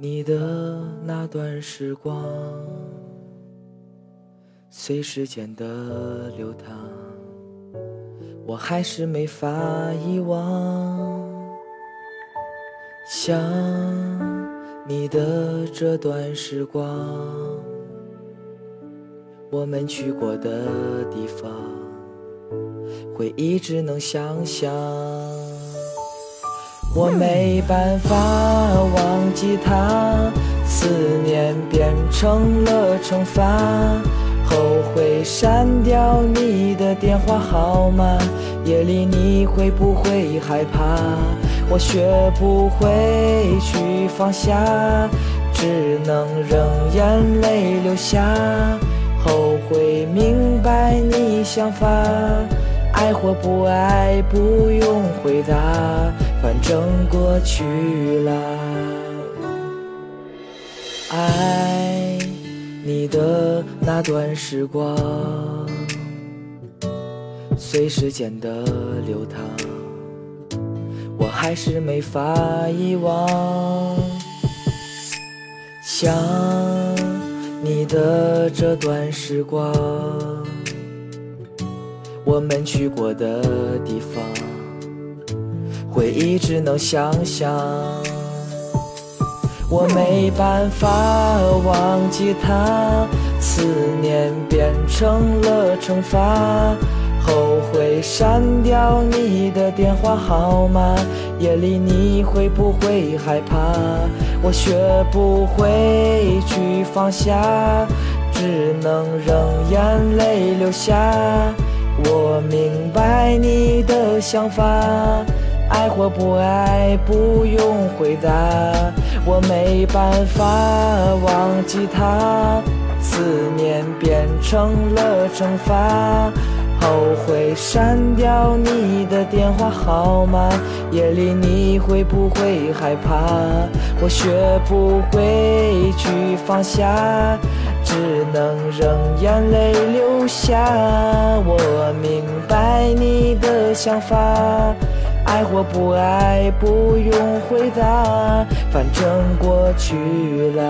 你的那段时光，随时间的流淌，我还是没法遗忘。想你的这段时光，我们去过的地方，会一直能想象。我没办法忘记他，思念变成了惩罚，后悔删掉你的电话号码。夜里你会不会害怕？我学不会去放下，只能任眼泪流下。后悔明白你想法，爱或不爱不用回答。反正过去了，爱你的那段时光，随时间的流淌，我还是没法遗忘。想你的这段时光，我们去过的地方。回忆只能想象，我没办法忘记他，思念变成了惩罚，后悔删掉你的电话号码。夜里你会不会害怕？我学不会去放下，只能让眼泪流下。我明白你的想法。爱或不爱，不用回答。我没办法忘记他，思念变成了惩罚。后悔删掉你的电话号码。夜里你会不会害怕？我学不会去放下，只能让眼泪流下。我明白你的想法。爱或不爱，不用回答，反正过去了。